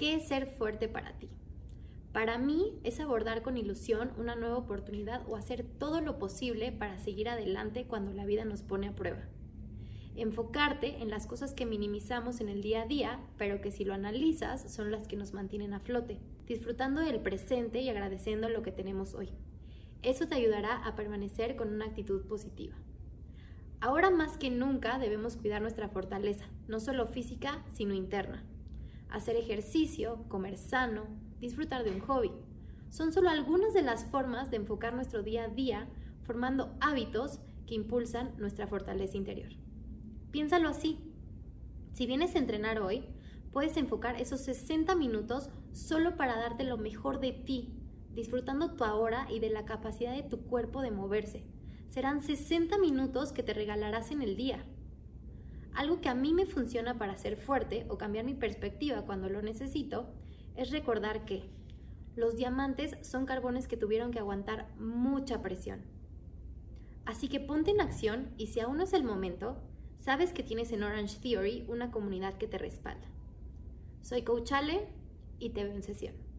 ¿Qué es ser fuerte para ti? Para mí es abordar con ilusión una nueva oportunidad o hacer todo lo posible para seguir adelante cuando la vida nos pone a prueba. Enfocarte en las cosas que minimizamos en el día a día, pero que si lo analizas son las que nos mantienen a flote, disfrutando del presente y agradeciendo lo que tenemos hoy. Eso te ayudará a permanecer con una actitud positiva. Ahora más que nunca debemos cuidar nuestra fortaleza, no solo física, sino interna hacer ejercicio, comer sano, disfrutar de un hobby. Son solo algunas de las formas de enfocar nuestro día a día formando hábitos que impulsan nuestra fortaleza interior. Piénsalo así. Si vienes a entrenar hoy, puedes enfocar esos 60 minutos solo para darte lo mejor de ti, disfrutando tu ahora y de la capacidad de tu cuerpo de moverse. Serán 60 minutos que te regalarás en el día. Algo que a mí me funciona para ser fuerte o cambiar mi perspectiva cuando lo necesito es recordar que los diamantes son carbones que tuvieron que aguantar mucha presión. Así que ponte en acción y si aún no es el momento, sabes que tienes en Orange Theory una comunidad que te respalda. Soy Coach Ale y te veo en sesión.